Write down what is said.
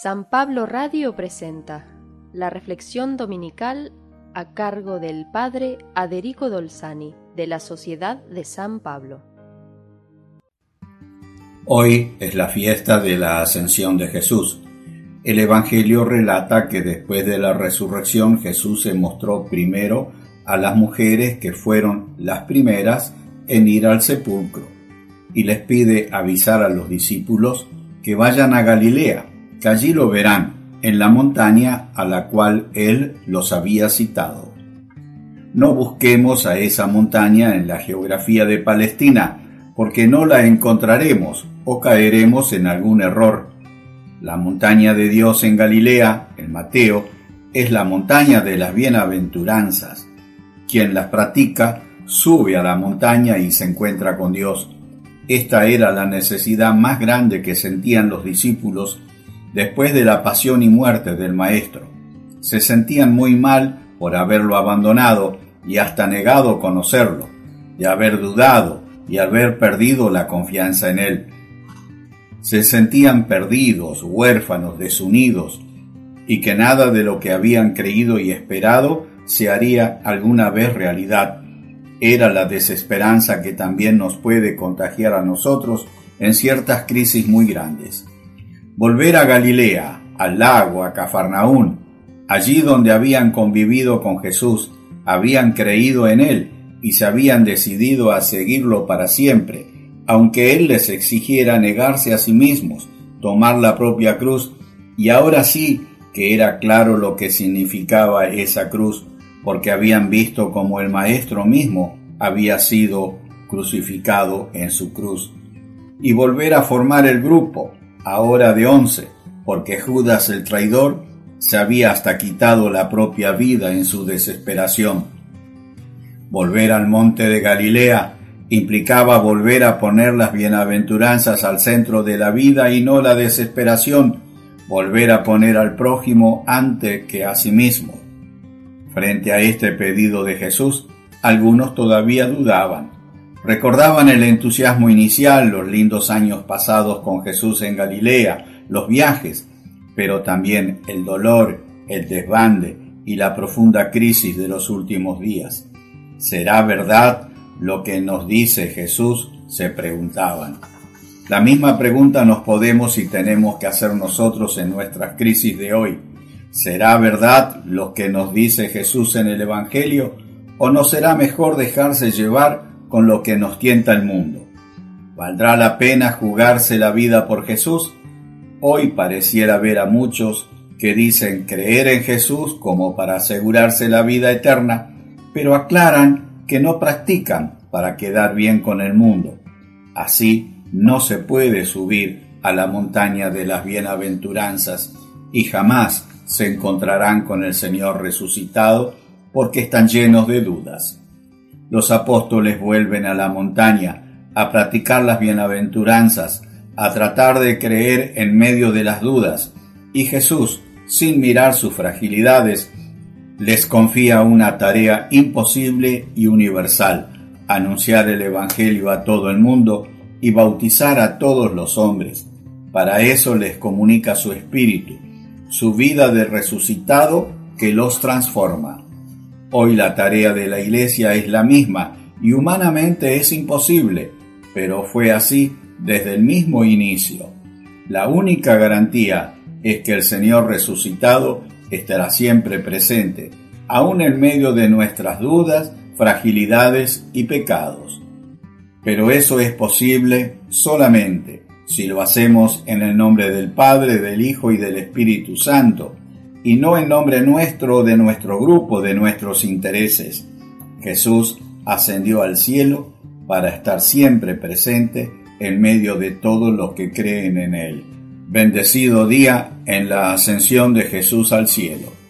San Pablo Radio presenta la reflexión dominical a cargo del Padre Aderico Dolzani de la Sociedad de San Pablo. Hoy es la fiesta de la Ascensión de Jesús. El Evangelio relata que después de la resurrección Jesús se mostró primero a las mujeres que fueron las primeras en ir al sepulcro y les pide avisar a los discípulos que vayan a Galilea que allí lo verán, en la montaña a la cual él los había citado. No busquemos a esa montaña en la geografía de Palestina, porque no la encontraremos o caeremos en algún error. La montaña de Dios en Galilea, en Mateo, es la montaña de las bienaventuranzas. Quien las practica sube a la montaña y se encuentra con Dios. Esta era la necesidad más grande que sentían los discípulos después de la pasión y muerte del Maestro. Se sentían muy mal por haberlo abandonado y hasta negado conocerlo, de haber dudado y haber perdido la confianza en él. Se sentían perdidos, huérfanos, desunidos, y que nada de lo que habían creído y esperado se haría alguna vez realidad. Era la desesperanza que también nos puede contagiar a nosotros en ciertas crisis muy grandes volver a Galilea, al lago, a Cafarnaún, allí donde habían convivido con Jesús, habían creído en Él y se habían decidido a seguirlo para siempre, aunque Él les exigiera negarse a sí mismos, tomar la propia cruz, y ahora sí que era claro lo que significaba esa cruz, porque habían visto como el Maestro mismo había sido crucificado en su cruz. Y volver a formar el grupo, ahora de once, porque Judas el traidor se había hasta quitado la propia vida en su desesperación. Volver al monte de Galilea implicaba volver a poner las bienaventuranzas al centro de la vida y no la desesperación, volver a poner al prójimo antes que a sí mismo. Frente a este pedido de Jesús, algunos todavía dudaban, Recordaban el entusiasmo inicial, los lindos años pasados con Jesús en Galilea, los viajes, pero también el dolor, el desbande y la profunda crisis de los últimos días. ¿Será verdad lo que nos dice Jesús? se preguntaban. La misma pregunta nos podemos y tenemos que hacer nosotros en nuestras crisis de hoy. ¿Será verdad lo que nos dice Jesús en el Evangelio? ¿O no será mejor dejarse llevar con lo que nos tienta el mundo. ¿Valdrá la pena jugarse la vida por Jesús? Hoy pareciera ver a muchos que dicen creer en Jesús como para asegurarse la vida eterna, pero aclaran que no practican para quedar bien con el mundo. Así no se puede subir a la montaña de las bienaventuranzas y jamás se encontrarán con el Señor resucitado porque están llenos de dudas los apóstoles vuelven a la montaña a practicar las bienaventuranzas, a tratar de creer en medio de las dudas, y Jesús, sin mirar sus fragilidades, les confía una tarea imposible y universal, anunciar el Evangelio a todo el mundo y bautizar a todos los hombres. Para eso les comunica su espíritu, su vida de resucitado que los transforma. Hoy la tarea de la Iglesia es la misma y humanamente es imposible, pero fue así desde el mismo inicio. La única garantía es que el Señor resucitado estará siempre presente, aun en medio de nuestras dudas, fragilidades y pecados. Pero eso es posible solamente si lo hacemos en el nombre del Padre, del Hijo y del Espíritu Santo, y no en nombre nuestro, de nuestro grupo, de nuestros intereses. Jesús ascendió al cielo para estar siempre presente en medio de todos los que creen en Él. Bendecido día en la ascensión de Jesús al cielo.